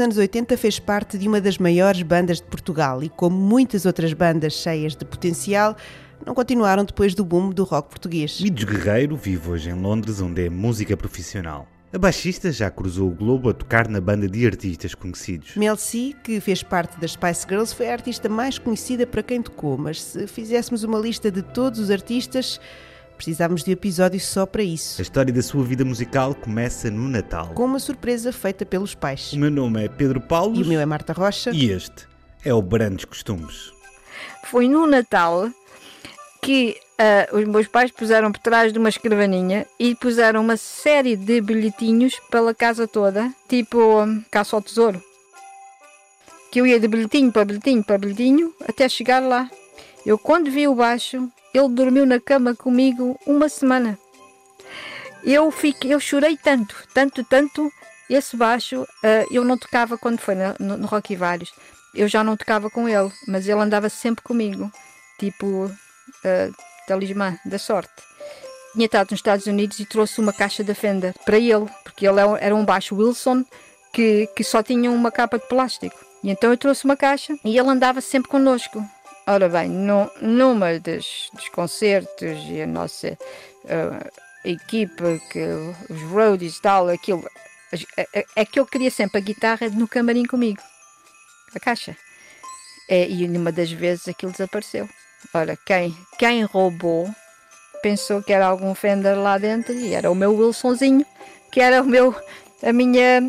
No princípio dos anos 80 fez parte de uma das maiores bandas de Portugal e, como muitas outras bandas cheias de potencial, não continuaram depois do boom do rock português. Midos Guerreiro vive hoje em Londres, onde é música profissional. A baixista já cruzou o globo a tocar na banda de artistas conhecidos. Mel C, que fez parte das Spice Girls, foi a artista mais conhecida para quem tocou, mas se fizéssemos uma lista de todos os artistas, precisávamos de um episódio só para isso. A história da sua vida musical começa no Natal. Com uma surpresa feita pelos pais. O meu nome é Pedro Paulo. E o meu é Marta Rocha. E este é o Brandos Costumes. Foi no Natal que uh, os meus pais puseram por trás de uma escrivaninha e puseram uma série de bilhetinhos pela casa toda, tipo um, caça ao tesouro. Que eu ia de bilhetinho para bilhetinho para bilhetinho até chegar lá. Eu, quando vi o baixo, ele dormiu na cama comigo uma semana. Eu, fiquei, eu chorei tanto, tanto, tanto. Esse baixo uh, eu não tocava quando foi no, no e Vários. Eu já não tocava com ele, mas ele andava sempre comigo. Tipo, uh, talismã da sorte. Tinha estado nos Estados Unidos e trouxe uma caixa da Fender para ele, porque ele é era um baixo Wilson que, que só tinha uma capa de plástico. E então eu trouxe uma caixa e ele andava sempre connosco. Ora bem, no, numa das, dos concertos e a nossa uh, equipa, que, os roadies e tal, aquilo, é, é que eu queria sempre a guitarra no camarim comigo, a caixa. É, e numa das vezes aquilo desapareceu. Ora, quem, quem roubou pensou que era algum Fender lá dentro e era o meu Wilsonzinho, que era o meu, a minha,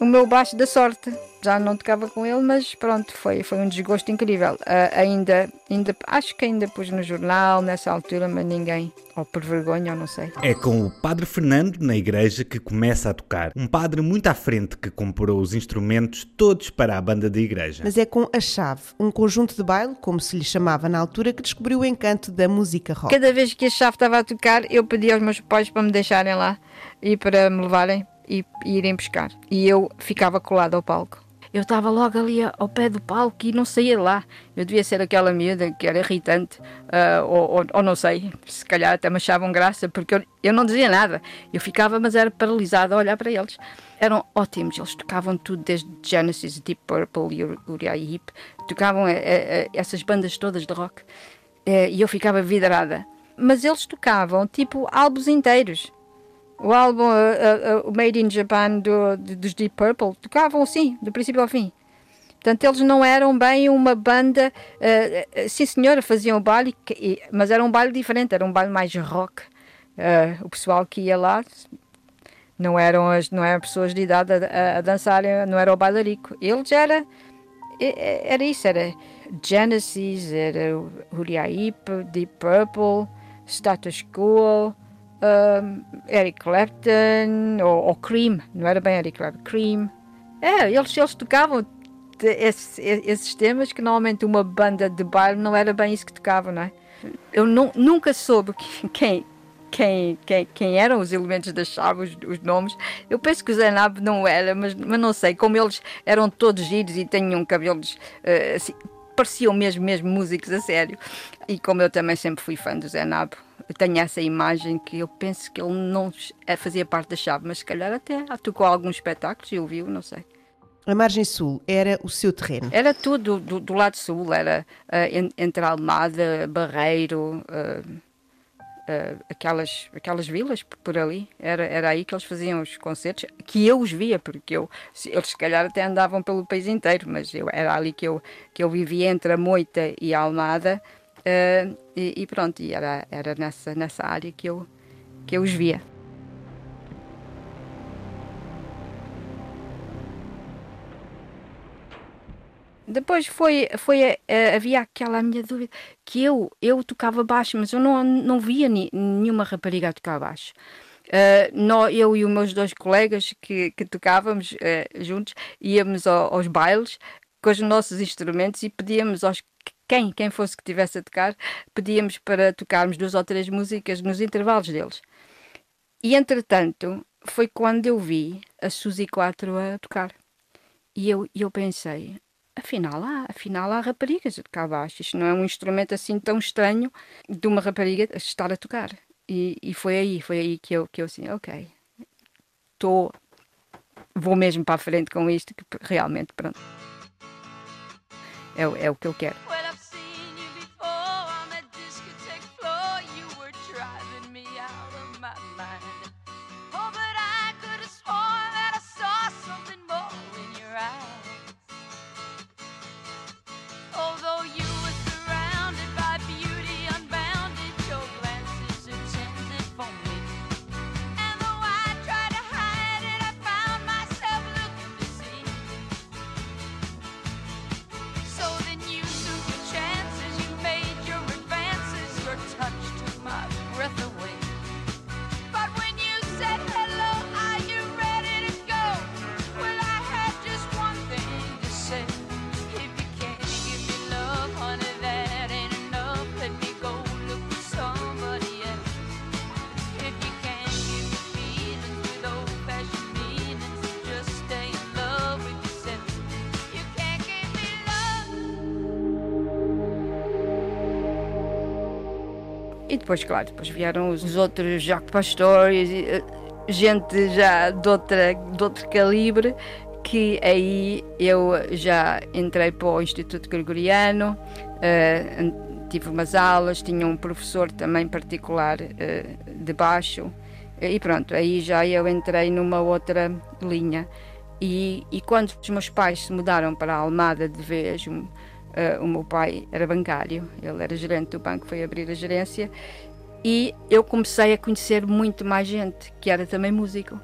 o meu baixo da sorte já não tocava com ele, mas pronto, foi, foi um desgosto incrível. Uh, ainda, ainda, acho que ainda pus no jornal nessa altura, mas ninguém, ou por vergonha, ou não sei. É com o Padre Fernando na igreja que começa a tocar. Um padre muito à frente que comprou os instrumentos todos para a banda da igreja. Mas é com a chave, um conjunto de baile, como se lhe chamava na altura, que descobriu o encanto da música rock. Cada vez que a chave estava a tocar, eu pedia aos meus pais para me deixarem lá e para me levarem e, e irem pescar. E eu ficava colado ao palco eu estava logo ali ao pé do palco e não saía lá. Eu devia ser aquela miúda que era irritante, uh, ou, ou, ou, não sei, se calhar até me achavam graça, porque eu, eu não dizia nada. Eu ficava, mas era paralisada a olhar para eles. Eram ótimos, eles tocavam tudo, desde Genesis, Deep Purple e Uriah Heep, tocavam eh, eh, essas bandas todas de rock. e eu ficava vidrada. Mas eles tocavam tipo álbuns inteiros o álbum uh, uh, Made in Japan do, dos Deep Purple tocavam assim, do princípio ao fim. Portanto, eles não eram bem uma banda. Uh, sim, senhora, faziam baile, mas era um baile diferente, era um baile mais rock. O pessoal que ia lá não eram as não eram pessoas de idade a, a dançarem, não era o bailarico. Eles era era isso, era Genesis, era Uriah Heep, Deep Purple, Status Quo, um, Eric Clapton ou, ou, Cream, não era bem Eric Clapton, Cream. É, eles, eles tocavam esses, esses temas que normalmente uma banda de baile não era bem isso que tocava, não é? Eu nunca soube quem, quem, quem, quem eram os elementos da chave, os, os nomes. Eu penso que o Zenab não era, mas, mas não sei. Como eles eram todos giros e tinham cabelos uh, assim, pareciam mesmo, mesmo músicos a sério. E como eu também sempre fui fã do eu tenho essa imagem que eu penso que ele não é, fazia parte da chave, mas se calhar até tocou alguns espetáculos e ouviu, não sei. A margem sul era o seu terreno? Era tudo do, do lado sul, era uh, entre Almada, Barreiro, uh, uh, aquelas, aquelas vilas por ali. Era, era aí que eles faziam os concertos, que eu os via, porque eu, eles se calhar até andavam pelo país inteiro, mas eu, era ali que eu, que eu vivia entre a Moita e a Almada. E, e, pronto, e era, era nessa, nessa área que eu, que eu os via. Depois foi, foi uh, havia aquela minha dúvida que eu, eu tocava baixo, mas eu não, não via ni, nenhuma rapariga a tocar baixo. Uh, nós, eu e os meus dois colegas que, que tocávamos uh, juntos íamos ao, aos bailes com os nossos instrumentos e pedíamos aos quem, quem fosse que tivesse a tocar, pedíamos para tocarmos duas ou três músicas nos intervalos deles. E entretanto, foi quando eu vi a Suzy 4 a tocar. E eu, eu pensei, afinal há, afinal há raparigas a tocar baixo. Isto não é um instrumento assim tão estranho de uma rapariga estar a tocar. E, e foi aí, foi aí que eu, que eu assim, ok, estou vou mesmo para a frente com isto, que realmente, pronto. É, é o que eu quero. E depois, claro, depois vieram os outros Jacques Pastores, eh, gente já de, outra, de outro calibre, que aí eu já entrei para o Instituto Gregoriano, uh, tive umas aulas, tinha um professor também particular uh, de baixo, e pronto, aí já eu entrei numa outra linha. E, e quando os meus pais se mudaram para a Almada de vez, Uh, o meu pai era bancário, ele era gerente do banco, foi abrir a gerência e eu comecei a conhecer muito mais gente que era também músico.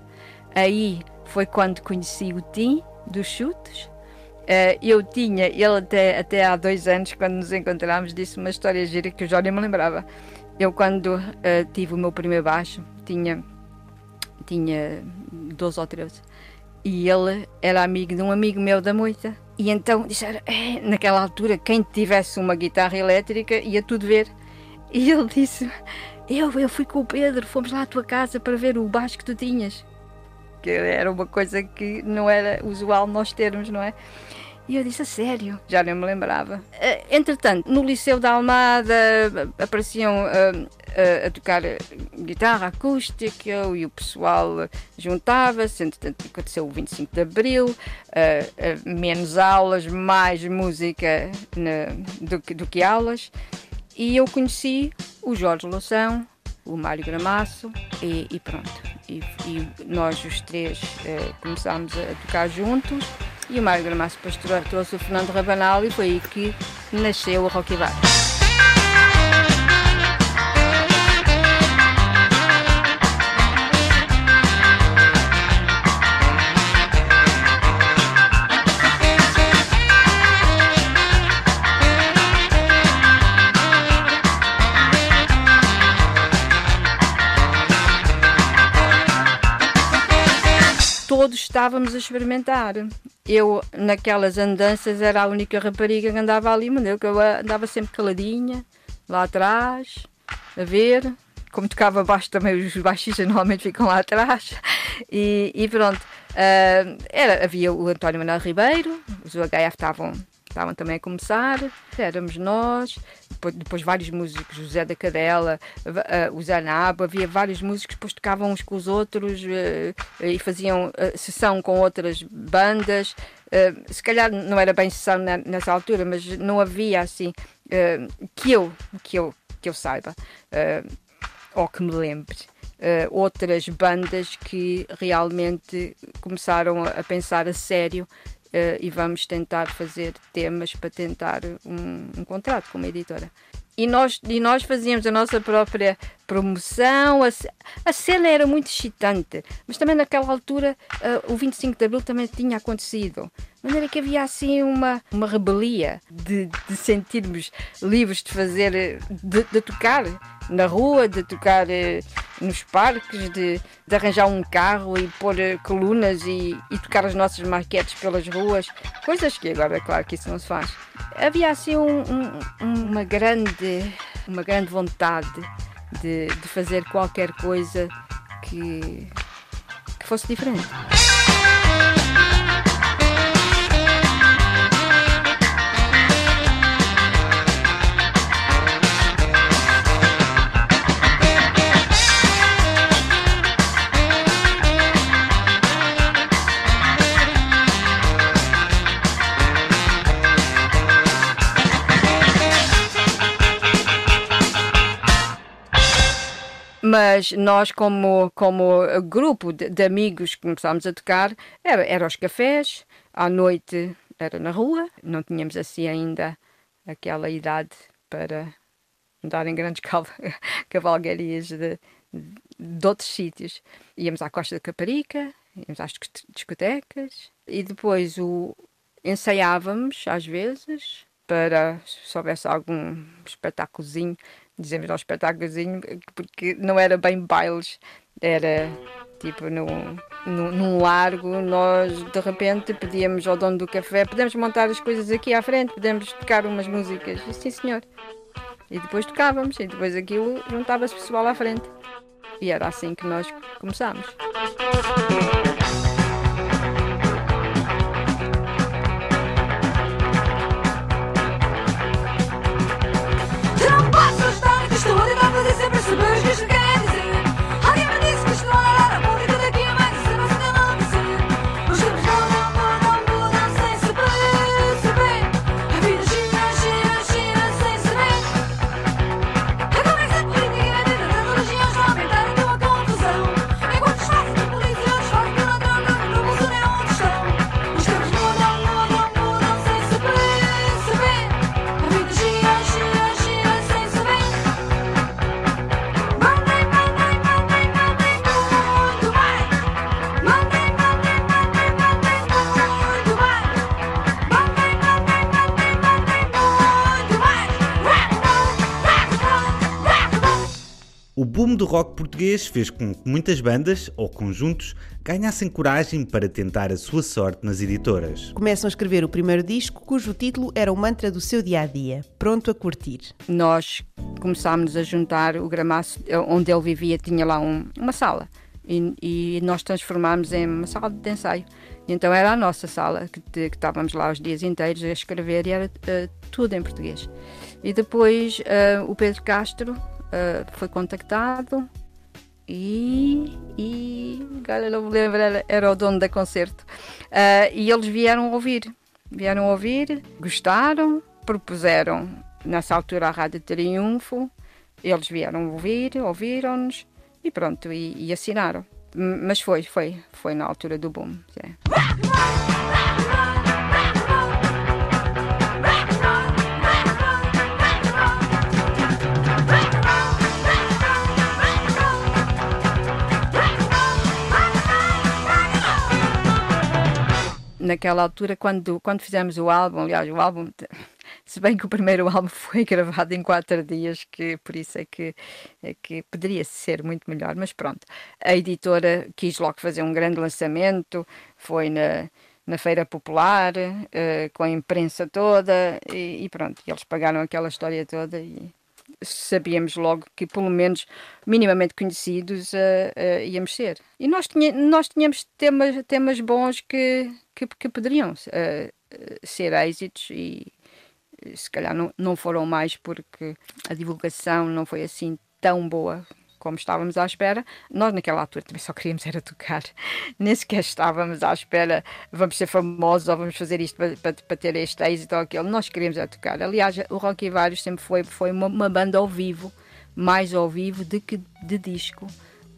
Aí foi quando conheci o Tim dos Chutes. Uh, eu tinha, ele até, até há dois anos, quando nos encontramos, disse uma história gira que eu já nem me lembrava. Eu, quando uh, tive o meu primeiro baixo, tinha, tinha 12 ou 13, e ele era amigo de um amigo meu da moita. E então disseram, é, naquela altura, quem tivesse uma guitarra elétrica ia tudo ver. E ele disse, eu, eu fui com o Pedro, fomos lá à tua casa para ver o baixo que tu tinhas. Que era uma coisa que não era usual nós termos, não é? E eu disse, a sério? Já nem me lembrava. Eh, entretanto, no Liceu da Almada apareciam uh, uh, a tocar guitarra acústica e o pessoal juntava-se. Entretanto, aconteceu o 25 de Abril, uh, menos aulas, mais música na, do, do, que aulas. E eu conheci o Jorge Loção, o Mário Gramaço e, e pronto. E, e, nós os três começámos a tocar juntos e o Mário Gramaço depois trouxe o Fernando Rabanal e foi aí que nasceu o Rocky Bar. todos estávamos a experimentar. Eu, naquelas andanças, era a única rapariga que andava ali, mas eu andava sempre caladinha, lá atrás, a ver. Como tocava baixo também, os baixistas normalmente ficam lá atrás. E, e pronto. Uh, era, havia o António Manuel Ribeiro, os UHF estavam estavam também a começar, éramos nós, depois, depois vários músicos, o Zé da Cadela, uh, o Zé Nabo, havia vários músicos depois tocavam uns com os outros uh, e faziam uh, sessão com outras bandas. se calhar não era bem sessão nessa altura, mas não havia assim que eu que eu que eu saiba ou que me lembre. Uh, outras bandas que realmente começaram a pensar a sério uh, e vamos tentar fazer temas para tentar um, um contrato com uma editora. E nós, e nós fazíamos a nossa própria promoção, a, a cena era muito excitante, mas também naquela altura uh, o 25 de Abril também tinha acontecido. De maneira que havia assim uma, uma rebelia de, de sentirmos livres de fazer, de, de tocar na rua, de tocar eh, nos parques, de, de, arranjar um carro e pôr eh, colunas e, e, tocar as nossas maquetes pelas ruas, coisas que agora, claro que isso não se faz. Havia assim um, um, uma, grande, uma grande vontade de, de fazer qualquer coisa que, que fosse diferente. Mas nós, como, como grupo de, de amigos que começámos a tocar, era, era cafés, à noite era na rua, não tínhamos assim ainda aquela idade para andar em grandes cavalgarias de, de outros sítios. Íamos à Costa da Caparica, íamos às discotecas e depois o, ensaiávamos às vezes para se houvesse algum espetáculozinho, dizemos um espetáculozinho, porque não era bem bailes, era tipo no, no, num largo, nós de repente pedíamos ao dono do café, podemos montar as coisas aqui à frente, podemos tocar umas músicas, e, sim senhor. E depois tocávamos, e depois aquilo juntava-se pessoal à frente. E era assim que nós começámos. Rock português fez com que muitas bandas ou conjuntos ganhassem coragem para tentar a sua sorte nas editoras. Começam a escrever o primeiro disco, cujo título era o mantra do seu dia a dia, pronto a curtir. Nós começámos a juntar o gramaço onde ele vivia, tinha lá um, uma sala. E, e, nós transformámos em uma sala de ensaio. Então era a nossa sala, que, que estávamos lá os dias inteiros a escrever e era uh, tudo em português. E depois uh, o Pedro Castro uh, foi contactado e, e agora não me lembro, era, o dono da concerto. Uh, e eles vieram ouvir, vieram ouvir, gostaram, propuseram nessa altura a Rádio Triunfo, eles vieram ouvir, ouviram-nos e pronto, e, e, assinaram. Mas foi, foi, foi na altura do boom. É. naquela altura, quando, quando fizemos o álbum, aliás, o álbum, se bem que o primeiro álbum foi gravado em quatro dias, que por isso é que, é que poderia ser muito melhor, mas pronto. A editora quis logo fazer um grande lançamento, foi na, na Feira Popular, uh, com a imprensa toda, e, e pronto, eles pagaram aquela história toda e sabíamos logo que, pelo menos minimamente conhecidos, uh, uh, íamos ser. E nós, tinha, nós tínhamos temas, temas bons que, que, que poderiam uh, ser êxitos e se calhar não, não foram mais porque a divulgação não foi assim tão boa como estávamos à espera. Nós, naquela altura, também só queríamos era tocar. Nem sequer estávamos à espera, vamos ser famosos ou vamos fazer isto para, para, para ter este êxito ou aquele. Nós queríamos era tocar. Aliás, o Rock e Vários sempre foi, foi uma, uma banda ao vivo, mais ao vivo do que de disco.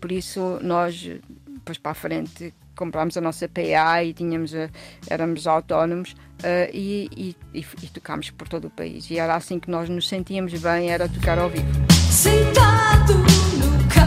Por isso, nós, depois para a frente, comprámos a nossa PA e tínhamos, eh, éramos autónomos uh, e, e, e, e, tocámos por todo o país. E era assim que nós nos sentíamos bem, era tocar ao vivo. Sentado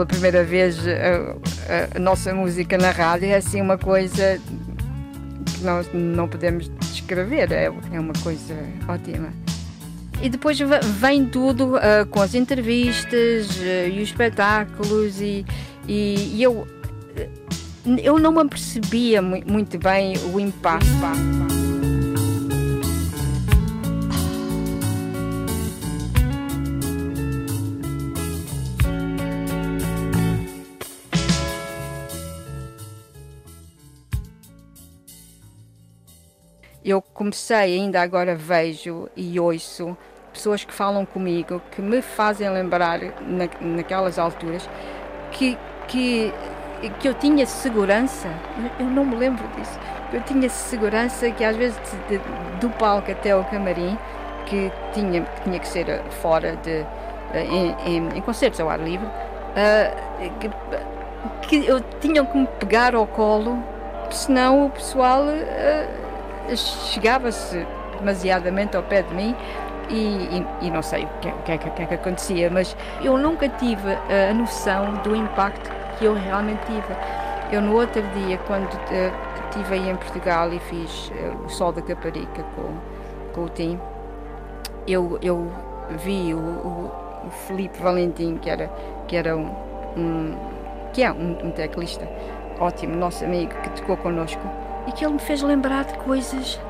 pela primeira vez a, a, a, nossa música na rádio é assim uma coisa que nós não podemos descrever, é, é uma coisa ótima. E depois vem tudo uh, com as entrevistas uh, e os espetáculos e, e, e eu, eu não me percebia muito bem o impacto. Eu comecei, ainda agora vejo e ouço pessoas que falam comigo, que me fazem lembrar na, naquelas alturas que, que, que eu tinha segurança, eu não me lembro disso, eu tinha segurança que às vezes de, de, do palco até ao camarim, que tinha que, tinha que ser fora de, em, em, em concertos ao ar livre, uh, que, que eu tinham que me pegar ao colo, senão o pessoal uh, chegava-se demasiadamente ao pé de mim e, e, e não sei o que, que, que, que, é que acontecia, mas eu nunca tive a noção do impacto que eu realmente tive. Eu no outro dia, quando estive aí em Portugal e fiz uh, o Sol da Caparica com, com o Tim, eu, eu vi o, o, o Felipe Valentim, que era, que era um, um que é um, um teclista ótimo, nosso amigo, que tocou connosco, e que ele me fez lembrar de coisas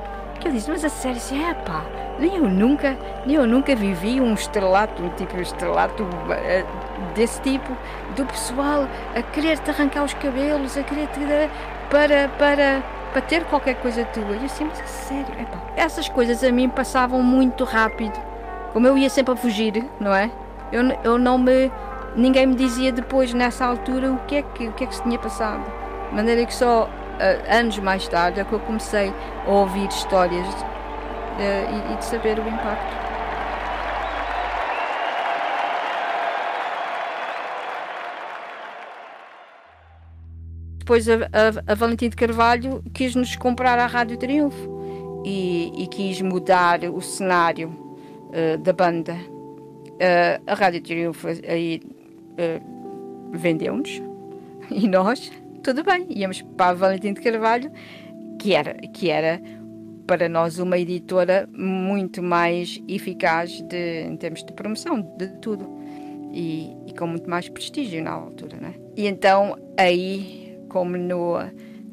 que eu disse, mas a sério, assim, é pá, nem eu nunca, nem eu nunca vivi um estrelato, um tipo de estrelato uh, desse tipo, do pessoal a querer-te arrancar os cabelos, a querer-te para, para, para ter qualquer coisa tua. E eu assim, mas a sério, é pá, essas coisas a mim passavam muito rápido. Como eu ia sempre a fugir, não é? Eu, eu não me. Ninguém me dizia depois, nessa altura, o que é que, o que, é que se tinha passado. De maneira que só anos mais tarde é que eu comecei a ouvir histórias uh, e, e de saber o impacto. depois a, a, a, Valentim de Carvalho quis nos comprar a Rádio Triunfo e, e quis mudar o cenário uh, da banda. Uh, a Rádio Triunfo aí uh, vendeu-nos e nós tudo bem, íamos para a Valentim de Carvalho, que era, que era para nós uma editora muito mais eficaz de, em termos de promoção de tudo e, e com muito mais prestígio na altura, né? E então aí, como no,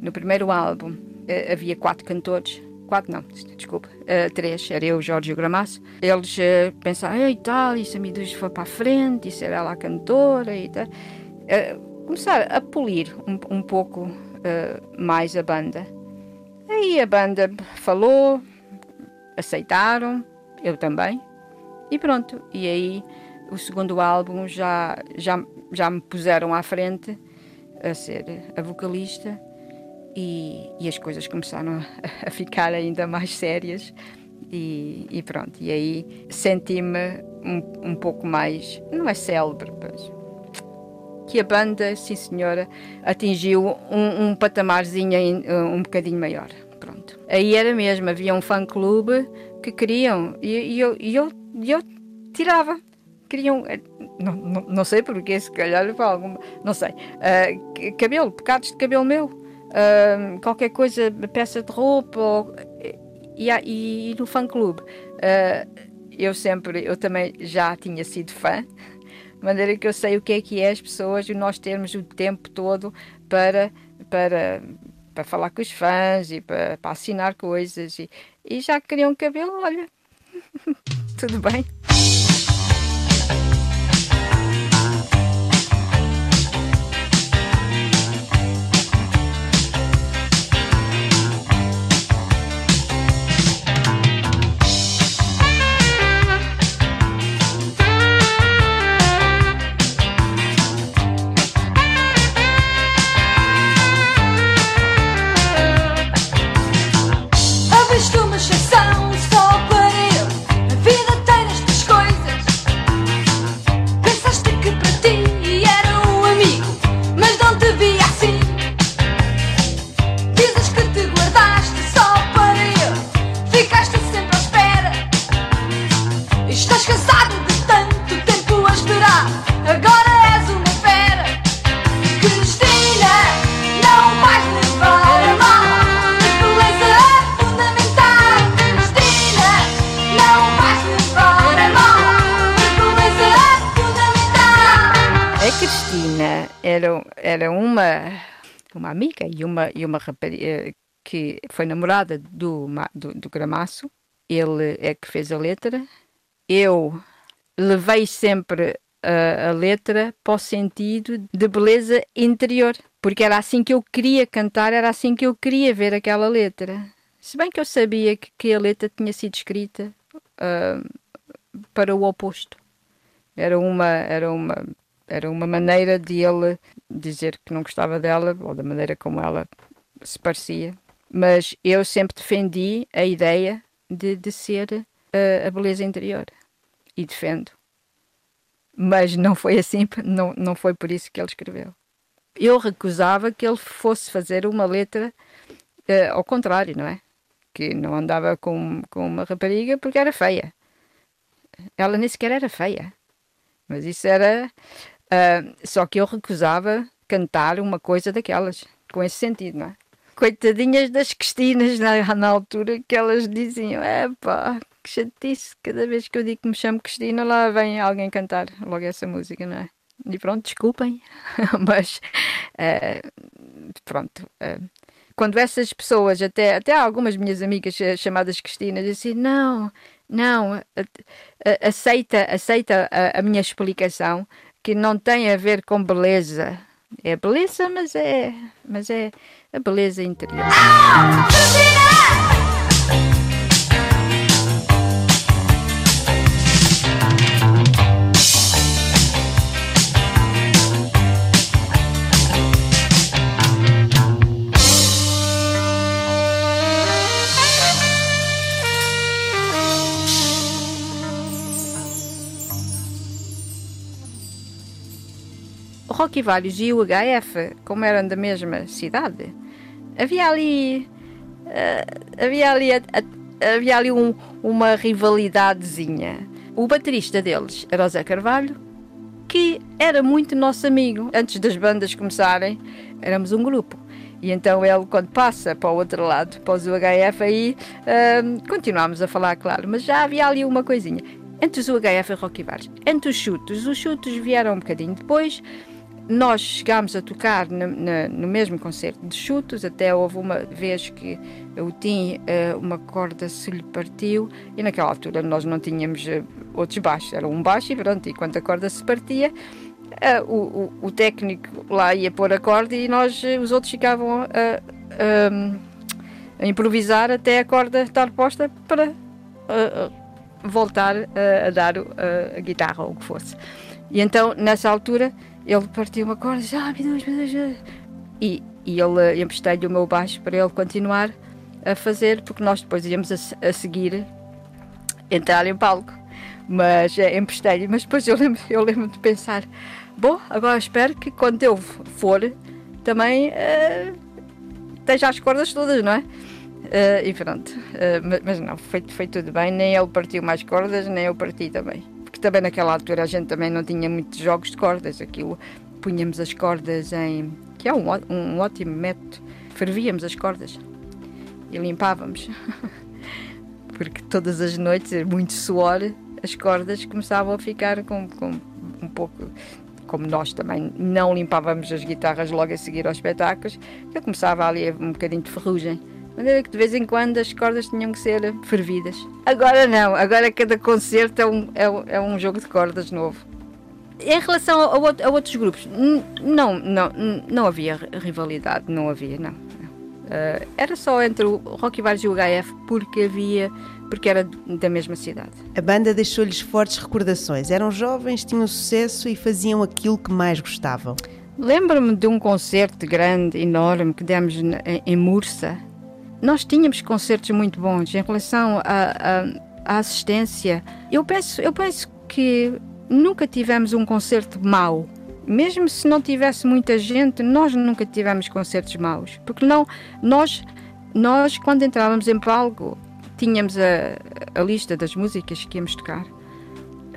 no primeiro álbum eh, havia quatro cantores, quatro não, desculpa, uh, três, era eu, Jorge e o Gramaço, eles uh, pensaram, e tal, se a Midus foi para a frente, e será lá cantora e tal. Começar a polir um, um pouco uh, mais a banda. Aí a banda falou, aceitaram, eu também, e pronto. E aí o segundo álbum já, já, já me puseram à frente a ser a vocalista e, e as coisas começaram a, ficar ainda mais sérias e, e pronto. E aí senti-me um, um pouco mais, não é célebre, mas que a banda, sim senhora, atingiu um, um patamarzinho um bocadinho maior. Pronto. Aí era mesmo, havia um fã-clube que queriam e, e, eu, e eu, eu tirava. Queriam, eh, não, não, não sei porquê, se calhar alguma, não sei, uh, cabelo, pecados de cabelo meu, uh, qualquer coisa, peça de roupa, ou, e, e, e no fã-clube. Uh, eu sempre, eu também já tinha sido fã, de maneira que eu sei o que é que é as pessoas e nós termos o tempo todo para, para, para falar com os fãs e para, para assinar coisas. E, e já queriam cabelo, olha, tudo bem. E uma rapariga que foi namorada do, do, do Gramaço. Ele é que fez a letra. Eu levei sempre a, a, letra para o sentido de beleza interior, porque era assim que eu queria cantar, era assim que eu queria ver aquela letra. Se bem que eu sabia que, que a letra tinha sido escrita uh, para o oposto. Era uma, era uma, era uma maneira de ele dizer que não gostava dela, ou da maneira como ela se parecia. Mas eu sempre defendi a ideia de, de ser uh, a beleza interior. E defendo. Mas não foi assim, não, não foi por isso que ele escreveu. Eu recusava que ele fosse fazer uma letra uh, ao contrário, não é? Que não andava com, com uma rapariga porque era feia. Ela nem sequer era feia. Mas isso era. Uh, só que eu recusava cantar uma coisa daquelas, com esse sentido, não é? Coitadinhas das Cristinas na, na altura que elas diziam: é pá, que chatice, cada vez que eu digo que me chamo Cristina, lá vem alguém cantar logo essa música, não é? E pronto, desculpem, mas uh, pronto. Uh, quando essas pessoas, até, até algumas minhas amigas chamadas Cristina, dizem assim: não, não, aceita, aceita a, a, minha explicação que não tem a ver com beleza. É beleza, mas é, mas é a beleza interior. Ah, Rocky Vários e o HF, como eram da mesma cidade, havia ali. Uh, havia ali, havia ali um, uma rivalidadezinha. O baterista deles era o Zé Carvalho, que era muito nosso amigo. Antes das bandas começarem, éramos um grupo. E então ele, quando passa para o outro lado, para o UHF, aí uh, continuámos a falar, claro, mas já havia ali uma coisinha. Entre os UHF e Rocky Vários. Entre os chutos, os chutos vieram um bocadinho depois nós chegámos a tocar no, no, mesmo concerto de chutos, até houve uma vez que o Tim, uh, uma corda se lhe partiu, e naquela altura nós não tínhamos uh, outros baixos, era um baixo e pronto, e quando a corda se partia, uh, o, o, o, técnico lá ia pôr a corda e nós, os outros ficavam a, a, a improvisar até a corda estar posta para voltar a, dar a guitarra ou o que fosse. E então, nessa altura, ele partiu uma corda disse, ah, meu Deus, meu Deus. E, e ele emprestei-lhe o meu baixo para ele continuar a fazer, porque nós depois íamos a, a seguir entrar em palco. Mas é, emprestei-lhe, mas depois eu lembro, eu lembro de pensar, bom, agora espero que quando eu for, também uh, esteja as cordas todas, não é? Uh, e pronto, uh, mas, mas, não, foi, foi tudo bem, nem ele partiu mais cordas, nem eu parti também porque também naquela altura a gente também não tinha muitos jogos de cordas. Aquilo punhamos as cordas em. que é um, um ótimo método. Fervíamos as cordas e limpávamos. porque todas as noites, muito suor, as cordas começavam a ficar com, com um pouco como nós também não limpávamos as guitarras logo a seguir aos espetáculos, eu começava ali um bocadinho de ferrugem maneira que de vez em quando as cordas tinham que ser fervidas. Agora não, agora cada concerto é um, é, é um jogo de cordas novo. Em relação a, a, outros grupos, não, não, não havia rivalidade, não havia, não. Uh, era só entre o Rock Vários e o HF porque havia porque era da mesma cidade. A banda deixou-lhes fortes recordações. Eram jovens, tinham sucesso e faziam aquilo que mais gostavam. Lembro-me de um concerto grande, enorme, que demos em Mursa, nós tínhamos concertos muito bons em relação à assistência. Eu penso, eu penso que nunca tivemos um concerto mau. Mesmo se não tivesse muita gente, nós nunca tivemos concertos maus. Porque não, nós, nós quando entrávamos em palco, tínhamos a, a lista das músicas que íamos tocar.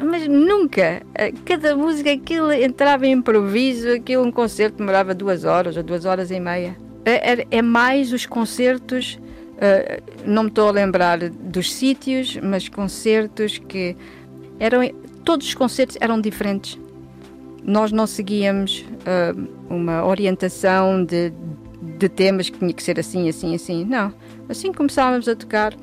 Mas nunca, cada música, aquilo entrava em improviso, aquilo um concerto demorava duas horas ou duas horas e meia. É, é, é mais os concertos, uh, não me estou a lembrar dos sítios, mas concertos que eram. Todos os concertos eram diferentes. nós não seguíamos uh, uma orientação de, de temas que tinha que ser assim, assim, assim. Não. Assim começávamos a tocar,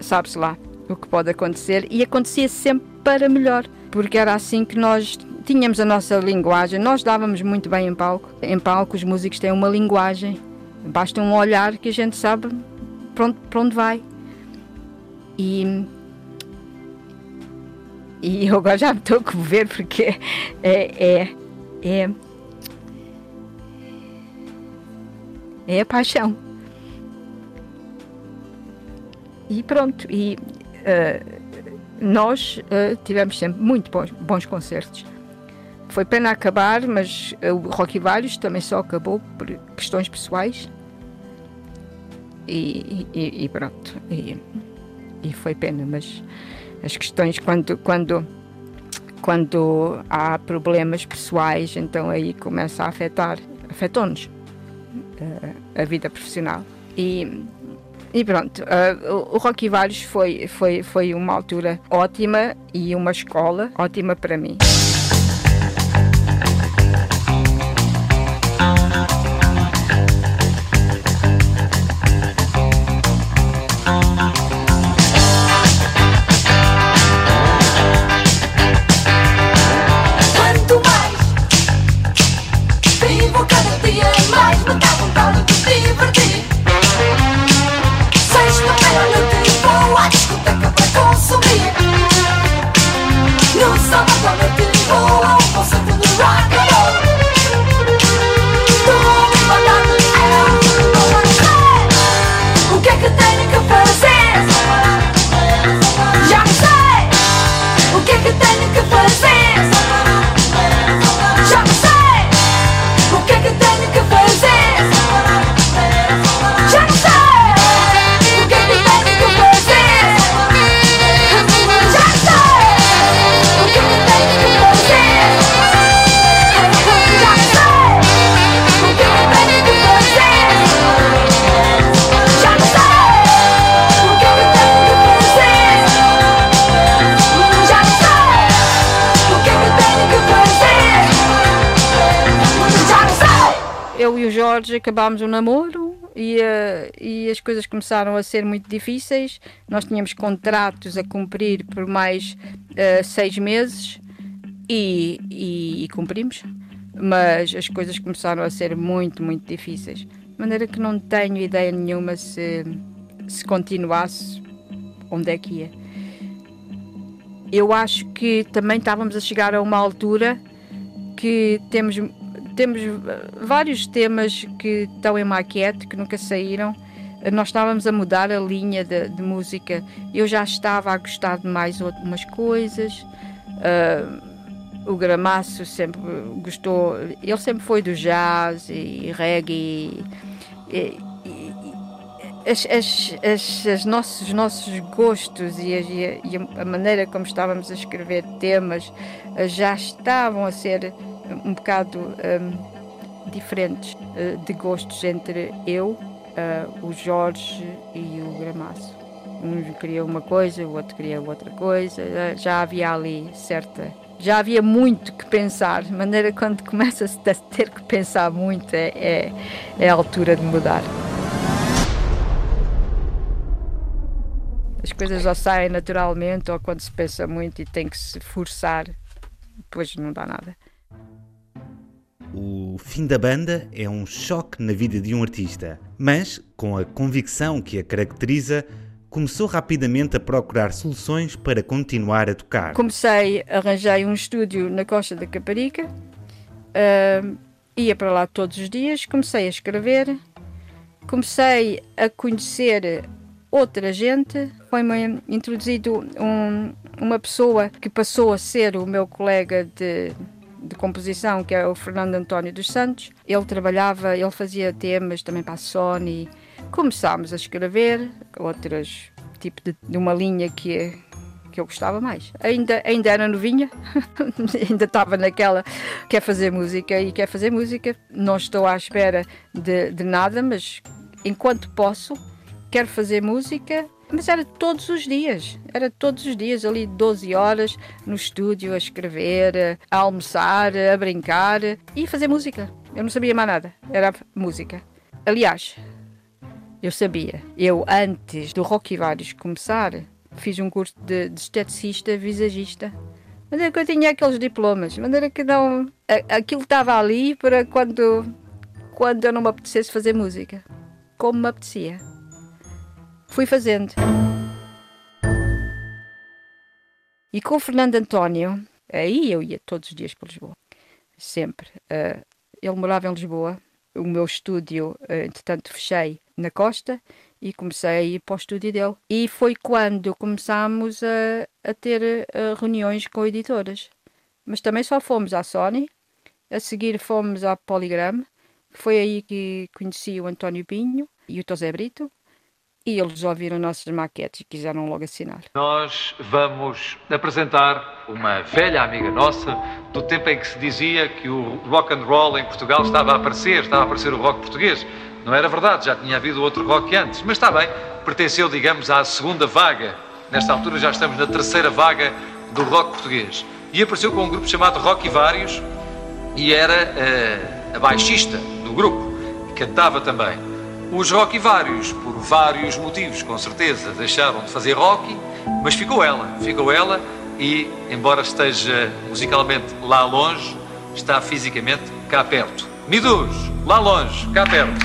sabe-se lá o que pode acontecer e acontecia sempre para melhor, porque era assim que nós tínhamos a nossa linguagem, nós dávamos muito bem em palco. Em palco os músicos têm uma linguagem, basta um olhar que a gente sabe para onde, para onde vai. E e eu agora já me estou a comover porque é, é, é, é a paixão. E pronto, e uh, nós uh, tivemos sempre muito bons, bons concertos. Foi pena acabar, mas uh, o Rocky Vários também só acabou por questões pessoais. E, e, e pronto, e, e foi pena, mas as questões quando, quando, quando há problemas pessoais, então aí começa a afetar, afetou-nos uh, a vida profissional. E, e pronto, uh, o Rocky Vários foi, foi, foi uma altura ótima e uma escola ótima para mim. Jorge acabámos o namoro e, uh, e as coisas começaram a ser muito difíceis. Nós tínhamos contratos a cumprir por mais uh, seis meses e, e, e, cumprimos, mas as coisas começaram a ser muito, muito difíceis. De maneira que não tenho ideia nenhuma se, se continuasse, onde é que ia. Eu acho que também estávamos a chegar a uma altura que temos temos vários temas que estão em maquete, que nunca saíram. Nós estávamos a mudar a linha de, de música. Eu já estava a gostar de mais algumas coisas. Uh, o Gramaço sempre gostou, ele sempre foi do jazz e reggae. E, e, as, as, as, as nossos, os nossos gostos e, e, a maneira como estávamos a escrever temas já estavam a ser um bocado um, diferentes uh, de gostos entre eu, uh, o Jorge e o Gramaço. Um queria uma coisa, o outro queria outra coisa. Uh, já havia ali certa. Já havia muito que pensar, de maneira quando começa-se a ter que pensar muito, é, é, é a altura de mudar. As coisas ou saem naturalmente, ou quando se pensa muito e tem que se forçar, depois não dá nada. O fim da banda é um choque na vida de um artista, mas, com a convicção que a caracteriza, começou rapidamente a procurar soluções para continuar a tocar. Comecei, arranjei um estúdio na Costa da Caparica, uh, ia para lá todos os dias, comecei a escrever, comecei a conhecer outra gente, foi-me introduzido um, uma pessoa que passou a ser o meu colega de de composição, que é o Fernando António dos Santos. Ele trabalhava, ele fazia temas também para a Sony. Começámos a escrever outras tipo de, de uma linha que que eu gostava mais. Ainda, ainda era novinha, ainda estava naquela quer fazer música e quer fazer música. Não estou à espera de, de nada, mas enquanto posso, quero fazer música Mas era todos os dias, era todos os dias, ali 12 horas no estúdio a escrever, a almoçar, a brincar e fazer música. Eu não sabia mais nada, era música. Aliás, eu sabia, eu antes do Rock e Vários começar, fiz um curso de, de esteticista, visagista. É que eu tinha aqueles diplomas, maneira que não. Aquilo estava ali para quando, quando eu não me apetecesse fazer música. Como me apetecia. Fui fazendo. E com o Fernando António, aí eu ia todos os dias para Lisboa. Sempre. Uh, ele morava em Lisboa. O meu estúdio, uh, entretanto, fechei na costa e comecei a ir para o estúdio dele. E foi quando começámos a, a ter uh, reuniões com editoras. Mas também só fomos à Sony, a seguir fomos à Polygram, foi aí que conheci o António Pinho e o Tosé Brito. E eles ouviram nossas maquetes e quiseram logo assinar. Nós vamos apresentar uma velha amiga nossa do tempo em que se dizia que o rock and roll em Portugal estava a aparecer, estava a aparecer o rock português. Não era verdade, já tinha havido outro rock antes, mas está bem, pertenceu, digamos, à segunda vaga. Nesta altura já estamos na terceira vaga do rock português. E apareceu com um grupo chamado Rock e Vários e era uh, a baixista do grupo, e cantava também. Os Rock e Vários, por vários motivos, com certeza, deixaram de fazer rock, mas ficou ela, ficou ela e, embora esteja musicalmente lá longe, está fisicamente cá perto. Midus, lá longe, cá perto.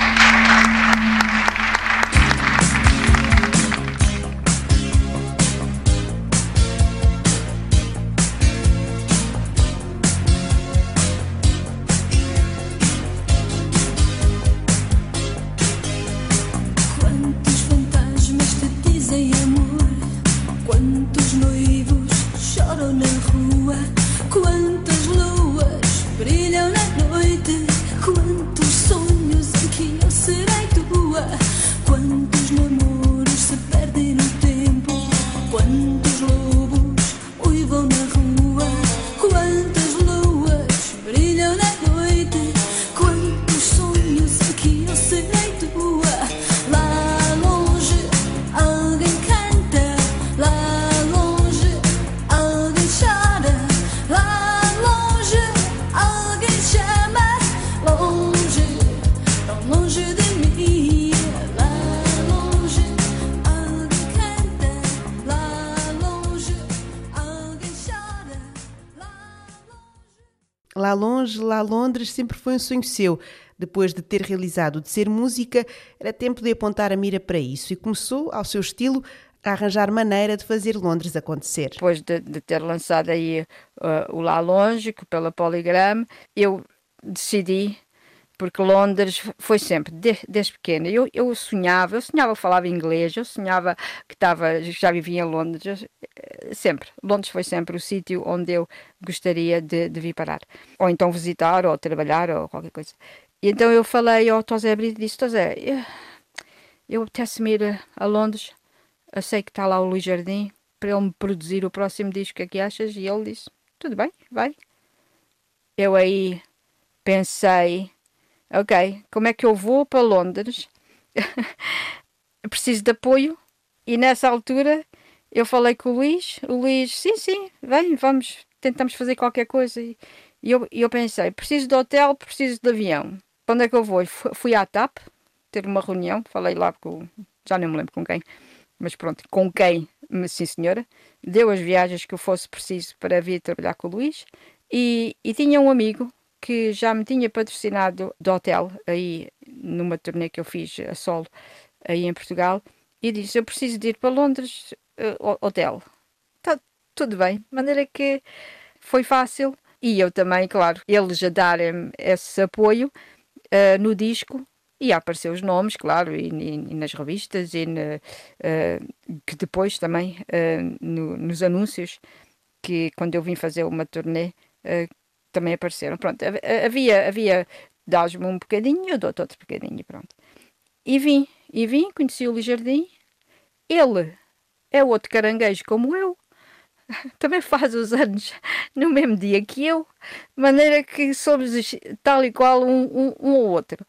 Sempre foi um sonho seu. Depois de ter realizado de ser música, era tempo de apontar a mira para isso e começou, ao seu estilo, a arranjar maneira de fazer Londres acontecer. Depois de, de ter lançado aí uh, o Lá Longe, pela Polygram, eu decidi porque Londres foi sempre, desde, desde pequena, eu, eu sonhava, eu sonhava, eu falava inglês, eu sonhava que estava, já vivia em Londres, eh, sempre. Londres foi sempre o sítio onde eu gostaria de, de vir parar. Ou então visitar, ou trabalhar, ou qualquer coisa. E então eu falei ao Tosé Brito e disse, Tosé, eu, eu apetece-me ir a Londres, eu sei que está lá o Luís Jardim, para ele me produzir o próximo disco, o que é que achas? E ele disse, tudo bem, vai. Eu aí pensei ok, como é que eu vou para Londres? Preciso de apoio. E nessa altura eu falei com o Luís. O Luís, sim, sim, vem, vamos, tentamos fazer qualquer coisa. E eu, eu pensei, preciso de hotel, preciso de avião. Para onde é que eu vou? Fui à TAP ter uma reunião, falei lá com, já não me lembro com quem, mas pronto, com quem, sim senhora, deu as viagens que eu fosse preciso para vir trabalhar com o Luís. E, e tinha um amigo que já me tinha patrocinado do hotel aí numa turnê que eu fiz a solo aí em Portugal e disse eu preciso de ir para Londres uh, hotel. Tá tudo bem de maneira que foi fácil e eu também claro eles a darem esse apoio uh, no disco e apareceu os nomes, claro, e, e, e nas revistas, e uh, que depois também no, nos anúncios, que quando eu vim fazer uma turnê, também apareceram. Pronto, havia, havia dás-me um bocadinho, eu dou-te outro bocadinho, pronto. E vim, e vim, conheci o Luís Jardim. Ele é outro caranguejo como eu. Também faz os anos no mesmo dia que eu, de maneira que somos tal e qual um, um, um ou outro.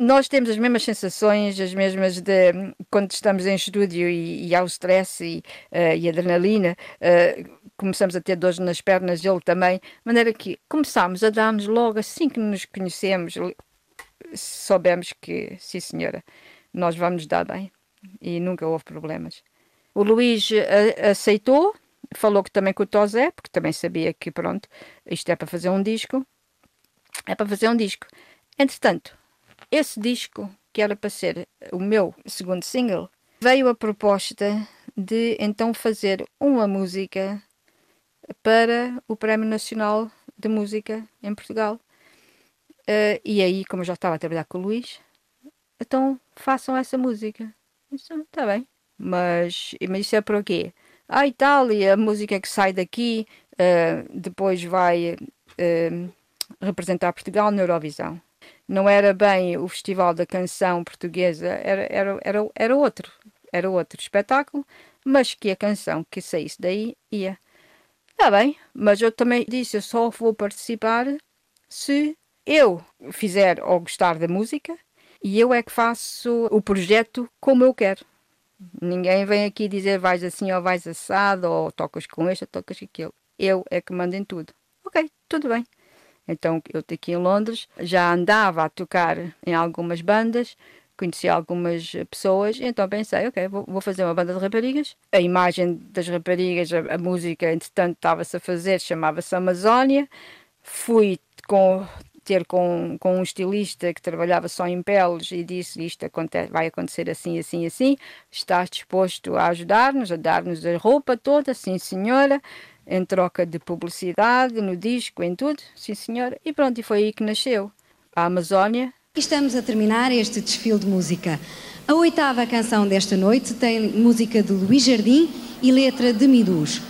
Nós temos as mesmas sensações, as mesmas de quando estamos em estúdio e, e há o stress e, uh, e adrenalina, uh, começamos a ter dores nas pernas, ele também, de maneira que começámos a dar-nos logo assim que nos conhecemos, soubemos que, sim senhora, nós vamos dar bem e nunca houve problemas. O Luís uh, aceitou, falou que também com o Tosé, porque também sabia que pronto, isto é para fazer um disco, é para fazer um disco. Entretanto, esse disco, que era para ser o meu segundo single, veio a proposta de então fazer uma música para o Prémio Nacional de Música em Portugal. Uh, e aí, como eu já estava a trabalhar com o Luís, então façam essa música. Está ah, bem. Mas, mas isso é para quê? Ah, e a música que sai daqui uh, depois vai uh, representar Portugal na Eurovisão. Não era bem o Festival da Canção Portuguesa, era, era, era, era outro. Era outro espetáculo, mas que a canção que saísse daí ia. Está bem, mas eu também disse, eu só vou participar se eu fizer ou gostar da música e eu é que faço o projeto como eu quero. Ninguém vem aqui dizer vais assim ou vais assado, ou tocas com este ou tocas com aquilo. Eu é que mando em tudo. Ok, tudo bem. Então eu aqui em Londres já andava a tocar em algumas bandas, conheci algumas pessoas, então pensei, ok, vou, vou fazer uma banda de raparigas. A imagem das raparigas, a, a música, entretanto, estava-se a fazer, chamava-se Amazónia. Fui com ter com, com um estilista que trabalhava só em peles e disse isto acontece, vai acontecer assim, assim, assim, estás disposto a ajudar-nos, a dar-nos a roupa toda, sim senhora, em troca de publicidade, no disco, em tudo, sim senhora, e pronto, e foi aí que nasceu a Amazónia. Estamos a terminar este desfile de música. A oitava canção desta noite tem música de Luís Jardim e letra de Midus.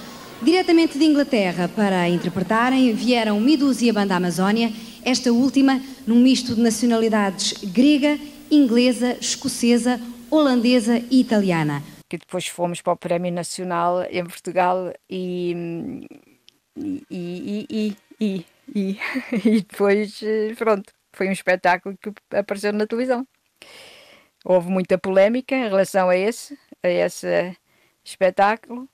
Diretamente de Inglaterra para interpretarem vieram Midus e a banda Amazónia esta última num misto de nacionalidades grega, inglesa, escocesa, holandesa e italiana. Que depois fomos para o Prémio Nacional em Portugal e. e, e, e, e, e, depois, pronto, foi um espetáculo que apareceu na televisão. Houve muita polémica em relação a esse, a esse espetáculo,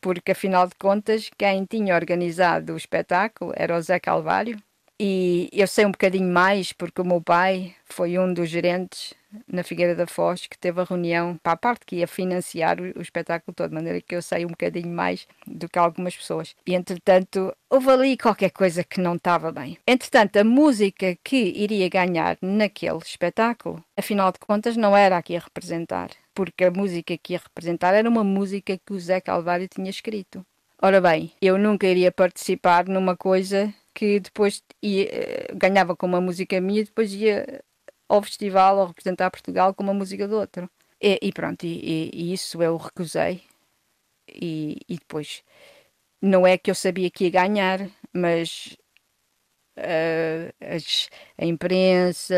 porque afinal de contas, quem tinha organizado o espetáculo era o Zé Calvário, e eu sei um bocadinho mais porque o meu pai foi um dos gerentes na Figueira da Foz que teve a reunião para a parte que ia financiar o, espetáculo todo, de maneira que eu sei um bocadinho mais do que algumas pessoas. E entretanto, houve ali qualquer coisa que não estava bem. Entretanto, a música que iria ganhar naquele espetáculo, afinal de contas, não era a que ia representar, porque a música que ia representar era uma música que o Zé Calvário tinha escrito. Ora bem, eu nunca iria participar numa coisa que depois ia, eh, ganhava com uma música minha e depois ia ao festival ou representar Portugal com uma música do outro. E, e pronto, e, e, isso eu recusei. E, e, depois, não é que eu sabia que ia ganhar, mas uh, as, a imprensa,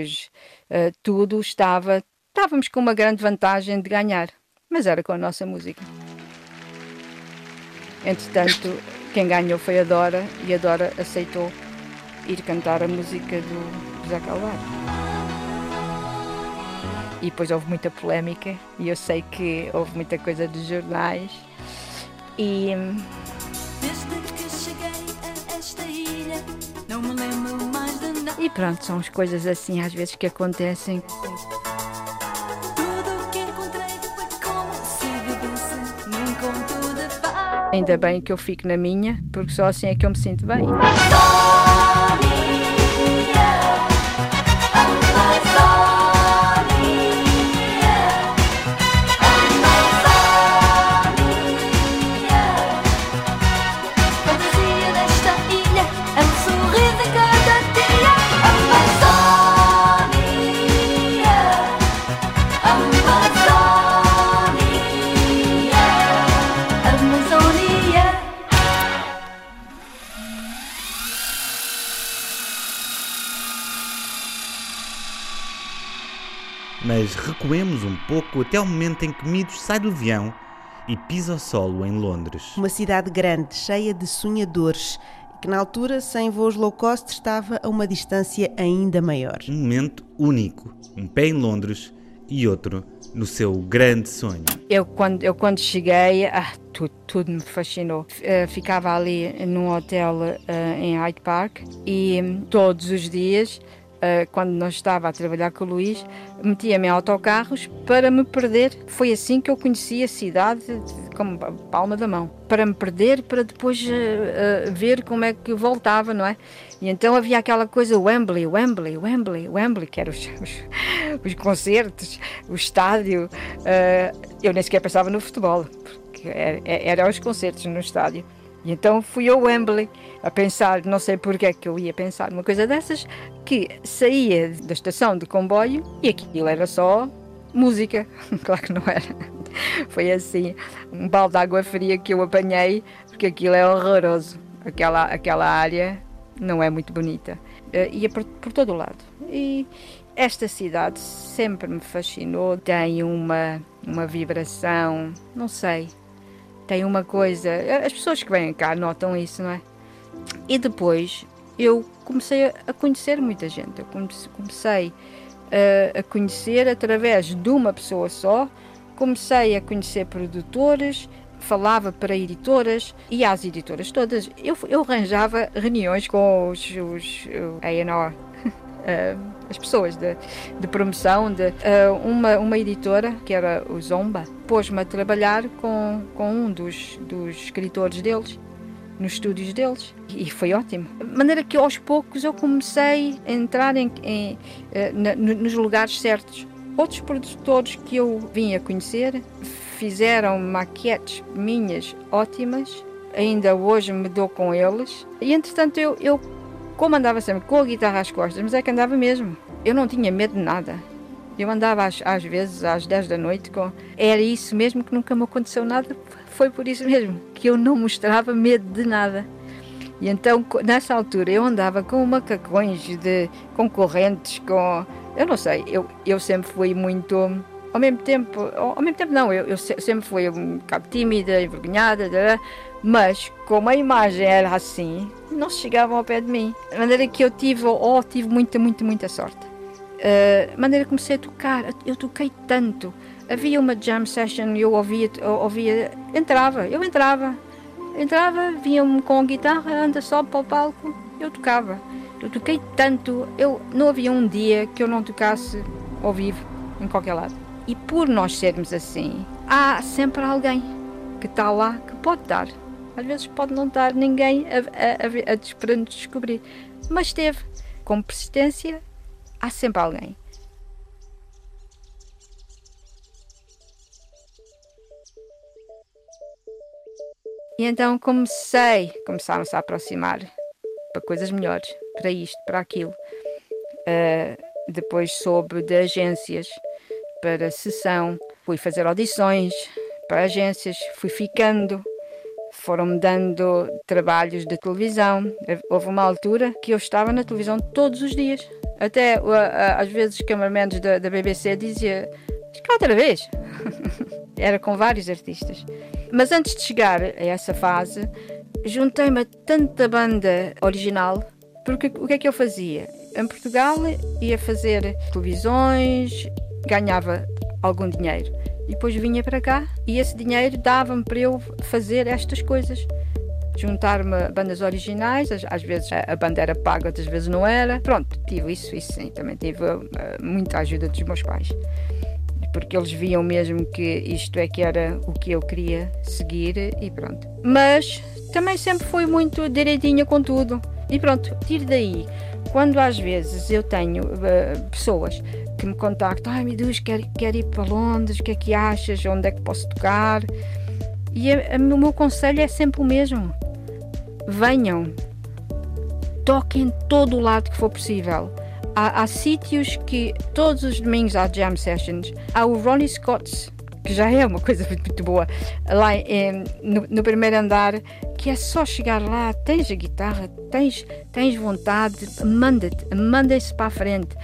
os, uh, tudo estava. Estávamos com uma grande vantagem de ganhar, mas era com a nossa música. Entretanto, quem ganhou foi a Dora e a Dora aceitou ir cantar a música do José Calvário. E depois houve muita polémica e eu sei que houve muita coisa dos jornais e e pronto, são as coisas assim às vezes que acontecem. Ainda bem que eu fico na minha, porque só assim é que eu me sinto bem. Recuemos um pouco até o momento em que Midos sai do avião e pisa o solo em Londres. Uma cidade grande, cheia de sonhadores que na altura, sem voos low cost, estava a uma distância ainda maior. Um momento único, um pé em Londres e outro no seu grande sonho. Eu quando, eu, quando cheguei, ah, tudo, tudo me fascinou. Uh, ficava ali num hotel uh, em Hyde Park e um, todos os dias quando não estava a trabalhar com o Luís, metia-me em autocarros para me perder. Foi assim que eu conheci a cidade como palma da mão. Para me perder, para depois uh, uh, ver como é que voltava, não é? E então havia aquela coisa Wembley, Wembley, Wembley, Wembley, que eram os, os, os concertos, o estádio. eu nem sequer pensava no futebol, porque eram era os concertos no estádio. Então fui ao Wembley a pensar, não sei porque é que eu ia pensar numa coisa dessas, que saía da estação de comboio e aquilo era só música. claro que não era. Foi assim, um balde de água fria que eu apanhei, porque aquilo é horroroso. Aquela, aquela área não é muito bonita. Uh, ia por, por todo o lado. E esta cidade sempre me fascinou, tem uma, uma vibração, não sei, tem uma coisa. As pessoas que vêm cá notam isso, não é? E depois eu comecei a conhecer muita gente. Eu comecei a, conhecer através de uma pessoa só. Comecei a conhecer produtores, falava para editoras e às editoras todas. Eu, eu arranjava reuniões com os, os A&R, as pessoas de, de promoção, de uma, uma editora, que era o Zomba, pôs-me a trabalhar com, com um dos, dos escritores deles, nos estúdios deles, e foi ótimo. De maneira que aos poucos eu comecei a entrar em, em, eh, na, nos lugares certos. Outros produtores que eu vim a conhecer fizeram maquetes minhas ótimas, ainda hoje me dou com eles, e entretanto eu, eu como andava sempre com a guitarra às costas, mas é que andava mesmo. Eu não tinha medo de nada. Eu andava às, às vezes às 10 da noite com. Era isso mesmo que nunca me aconteceu nada. Foi por isso mesmo que eu não mostrava medo de nada. E então, nessa altura, eu andava com macacões de concorrentes, com. Eu não sei, eu, eu sempre fui muito. Ao mesmo tempo, ao mesmo tempo não, eu, eu sempre fui um bocado tímida, envergonhada, mas como a imagem era assim, não chegavam ao pé de mim. De maneira que eu tive, oh, tive muita, muita, muita sorte. Uh, maneira que comecei a tocar, eu toquei tanto. Havia uma jam session eu ouvia, ouvia, entrava, eu entrava, entrava, vinha-me com a guitarra, anda só para o palco, eu tocava. Eu toquei tanto, eu, não havia um dia que eu não tocasse ao vivo, em qualquer lado. E por nós sermos assim, há sempre alguém que está lá que pode dar. Às vezes pode não estar ninguém a, a, a, a esperando descobrir, mas teve. Com persistência, há sempre alguém. E então comecei, começaram-se a aproximar para coisas melhores, para isto, para aquilo. Uh, depois soube de agências para sessão, fui fazer audições para agências, fui ficando, foram-me dando trabalhos de televisão. Houve uma altura que eu estava na televisão todos os dias. Até às vezes os cameramentos da, da BBC diziam cá outra vez. Era com vários artistas. Mas antes de chegar a essa fase, juntei-me a tanta banda original, porque o que é que eu fazia? Em Portugal ia fazer televisões, ganhava algum dinheiro e depois vinha para cá e esse dinheiro dava-me para eu fazer estas coisas. Juntar-me a bandas originais, às, vezes a banda era paga, outras vezes não era. Pronto, tive isso, isso sim. Também tive uh, muita ajuda dos meus pais. Porque eles viam mesmo que isto é que era o que eu queria seguir e pronto. Mas também sempre fui muito direitinha com tudo. E pronto, tiro daí. Quando às vezes eu tenho uh, pessoas que me contactam, ai meu Deus, quero, quero ir para Londres, o que é que achas, onde é que posso tocar? E a, a, o meu conselho é sempre o mesmo: venham, toquem todo o lado que for possível. Há, há sítios que todos os domingos há jam sessions, há o Ronnie Scott's, que já é uma coisa muito, muito boa, lá em, no, no, primeiro andar, que é só chegar lá, tens a guitarra, tens, tens vontade, manda-te, manda-se para a frente.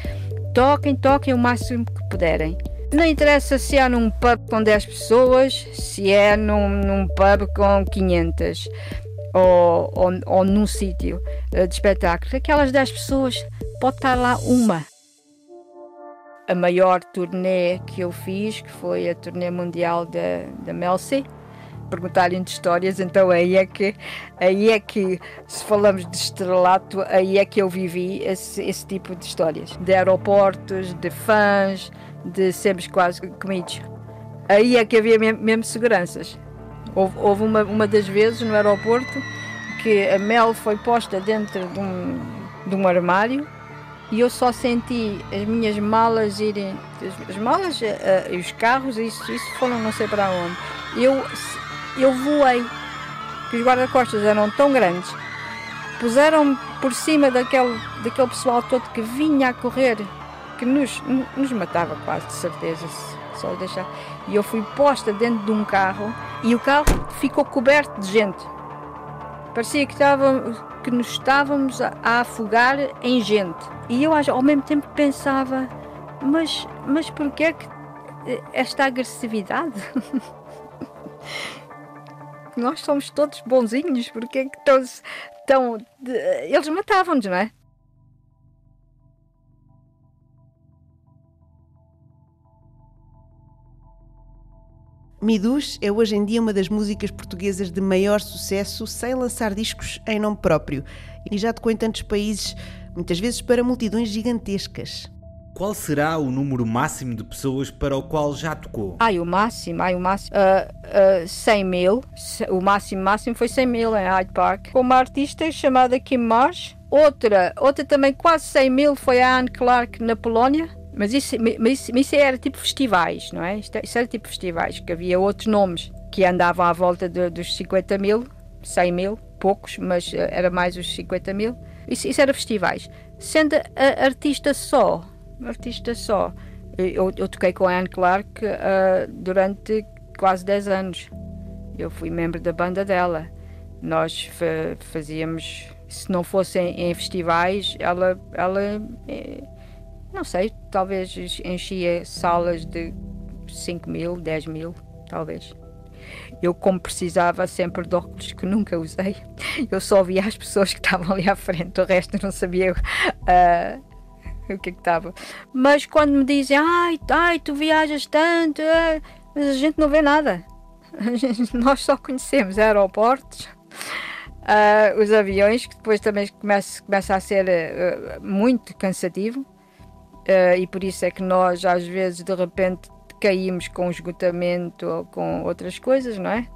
Toquem, toquem o máximo que puderem. Não interessa se é num pub com 10 pessoas, se é num, num pub com 500. ou, ou, ou num sítio uh, de espetáculos, aquelas 10 pessoas, pode estar lá uma. A maior turnê que eu fiz, que foi a turnê mundial da, da perguntarem de histórias, então aí é que aí é que se falamos de estrelato, aí é que eu vivi esse, esse tipo de histórias, de aeroportos, de fãs, de sermos quase comidos. Aí é que havia mesmo, seguranças. Houve, houve, uma, uma das vezes no aeroporto que a Mel foi posta dentro de um, de um armário e eu só senti as minhas malas irem, as, as malas uh, e os carros, isso, isso foram não sei para onde. Eu, eu voei, que os guarda-costas eram tão grandes, puseram-me por cima daquele, daquele pessoal todo que vinha a correr, que nos, nos matava quase, de certeza, só deixar. E eu fui posta dentro de um carro e o carro ficou coberto de gente. Parecia que, estava, que nos estávamos a, a afogar em gente. E eu ao mesmo tempo pensava, mas, mas porquê que esta agressividade? Nós somos todos bonzinhos, porque é que estão, estão eles matavam-nos, não é? Midus é hoje em dia uma das músicas portuguesas de maior sucesso sem lançar discos em nome próprio e já tocou em tantos países, muitas vezes para multidões gigantescas. Qual será o número máximo de pessoas para o qual já tocou? Ai, o máximo, ai, o máximo. Uh, uh, 100 mil. O máximo máximo foi 100 mil em Hyde Park. Com uma artista chamada Kim Marsh. Outra, outra também quase 100 mil foi a Anne Clark na Polónia. Mas isso, mas isso era tipo festivais, não é? Isso era tipo festivais, que havia outros nomes que andavam à volta de, dos 50 mil, 100 mil, poucos, mas eh, era mais os 50 mil. Isso, isso era festivais. Sendo a artista só, artista só, eu, eu toquei com a Anne Clark uh, durante quase 10 anos. Eu fui membro da banda dela. Nós fazíamos, se não fossem em festivais, ela, ela eh, não sei, talvez enchia salas de 5 mil, 10 mil, talvez. Eu, como precisava sempre de óculos que nunca usei, eu só via as pessoas que estavam ali à frente, o resto não sabia uh, o que é que estava. Mas quando me dizem, ai, ai, tu viajas tanto, uh, mas a gente não vê nada. Nós só conhecemos aeroportos, uh, os aviões, que depois também começa, começa a ser muito cansativo Uh, e por isso é que nós, às vezes, de repente, caímos com esgotamento ou com outras coisas, não é?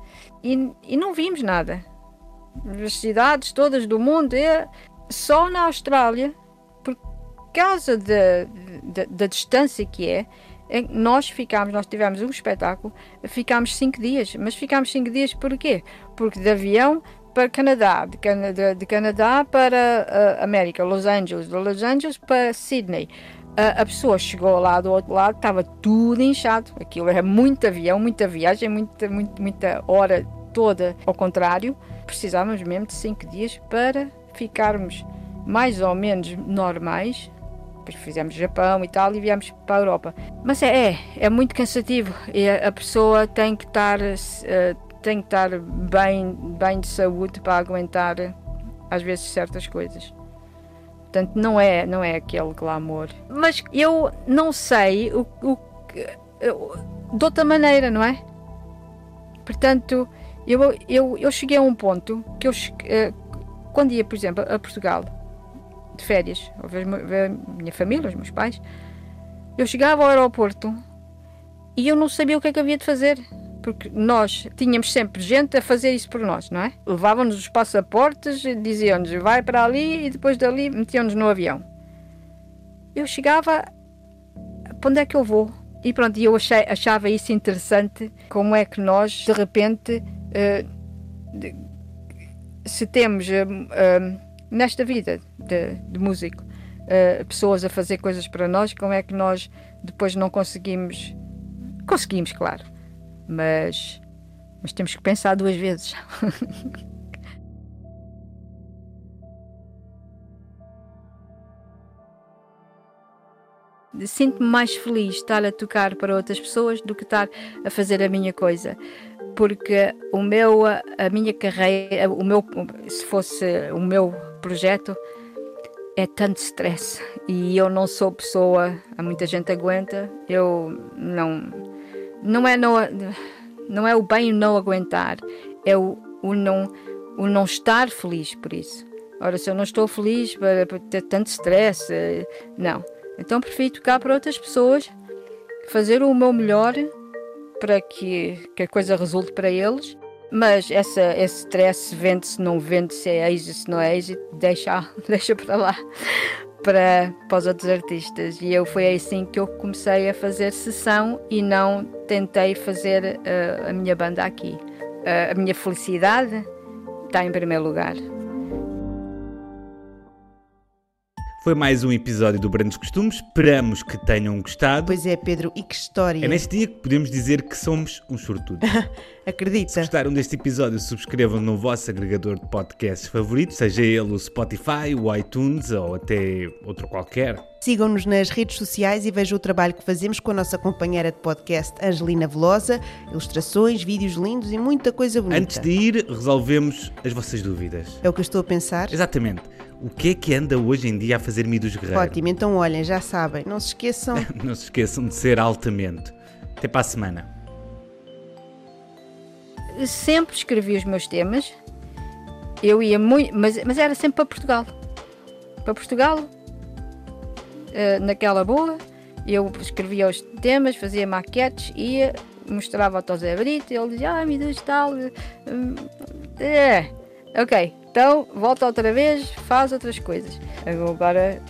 E, e não vimos nada. As cidades todas do mundo, é só na Austrália, causa da distância que é, nós ficámos, nós tivemos um espetáculo, ficámos cinco dias. Mas ficámos cinco dias por quê? Porque de avião para Canadá, de Canadá, de Canadá para uh, América, Los Angeles, de Los Angeles para Sydney a pessoa chegou lá do outro lado, estava tudo inchado. Aquilo era muito avião, muita viagem, muita, muita, muita hora toda. Ao contrário, precisávamos mesmo de cinco dias para ficarmos mais ou menos normais. Depois fizemos Japão e tal e viemos para a Europa. Mas é, é, é muito cansativo e a, pessoa tem que estar, uh, tem que estar bem, bem de saúde para aguentar às vezes certas coisas. Portanto, não é, não é aquele glamour. Mas eu não sei o, o de outra maneira, não é? Portanto, eu, eu, eu cheguei a um ponto que eu, eh, quando ia, por exemplo, a Portugal, de férias, a ver a minha família, os meus pais, eu chegava ao aeroporto e eu não sabia o que é que havia de fazer porque nós tínhamos sempre gente a fazer isso por nós, não é? Levavam-nos os passaportes, diziam-nos vai para ali e depois dali metiam-nos no avião. Eu chegava, para onde é que eu vou? E pronto, eu achei, achava isso interessante, como é que nós, de repente, uh, de, se temos uh, uh, nesta vida de, de músico pessoas a fazer coisas para nós, como é que nós depois não conseguimos? Conseguimos, claro mas, mas temos que pensar duas vezes. sinto-me mais feliz estar a tocar para outras pessoas do que estar a fazer a minha coisa. Porque o meu, a minha carreira, o meu, se fosse o meu projeto, é tanto stress e eu não sou pessoa, há muita gente aguenta, eu não, não é não, não é o bem não aguentar, é o, o não, o não estar feliz por isso. Ora, se eu não estou feliz por ter tanto stress, eh, não. Então prefiro tocar para outras pessoas, fazer o meu melhor para que, que a coisa resulte para eles. Mas essa, esse stress, vende se não vende, se é êxito, se não é êxito, deixa, deixa para lá para, para os outros artistas. E eu foi assim que eu comecei a fazer sessão e não tentei fazer uh, a minha banda aqui. Uh, a minha felicidade está em primeiro lugar. Foi mais um episódio do Brandos Costumes. Esperamos que tenham gostado. Pois é, Pedro, e que história. É neste dia que podemos dizer que somos uns sortudos. Acredita. Se gostaram deste episódio, subscrevam no vosso agregador de podcasts favorito, seja ele o Spotify, o iTunes ou até outro qualquer. Sigam-nos nas redes sociais e vejam o trabalho que fazemos com a nossa companheira de podcast, Angelina Velosa. Ilustrações, vídeos lindos e muita coisa bonita. Antes de ir, resolvemos as vossas dúvidas. É o que eu estou a pensar? Exatamente. O que é que anda hoje em dia a fazer dos Guerreiro? Ótimo, então olhem, já sabem, não se esqueçam. não se esqueçam de ser altamente. Até para a semana. Sempre escrevi os meus temas. Eu ia muito, mas, mas era sempre para Portugal. Para Portugal, eh, naquela boa, eu escrevia os temas, fazia maquetes, ia, mostrava ao José Brito, ele dizia, ah, me Deus, tal. É, ok, então, volta outra vez, faz outras coisas. Agora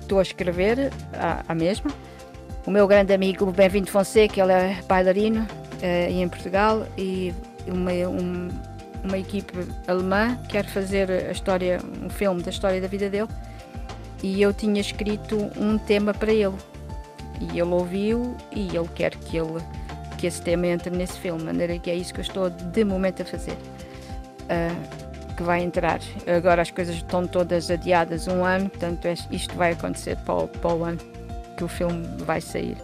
estou uh, a escrever a, a, mesma. O meu grande amigo, o Bem-vindo Fonseca, ele é bailarino uh, em Portugal e uma, um, uma equipe alemã quer fazer a história, um filme da história da vida dele. E eu tinha escrito um tema para ele. E ele ouviu e ele quer que, ele, que esse tema entre nesse filme. De maneira que é isso que eu estou de momento a fazer. Uh, que vai entrar. Agora as coisas estão todas adiadas um ano, portanto isto vai acontecer para o, para o ano que o filme vai sair.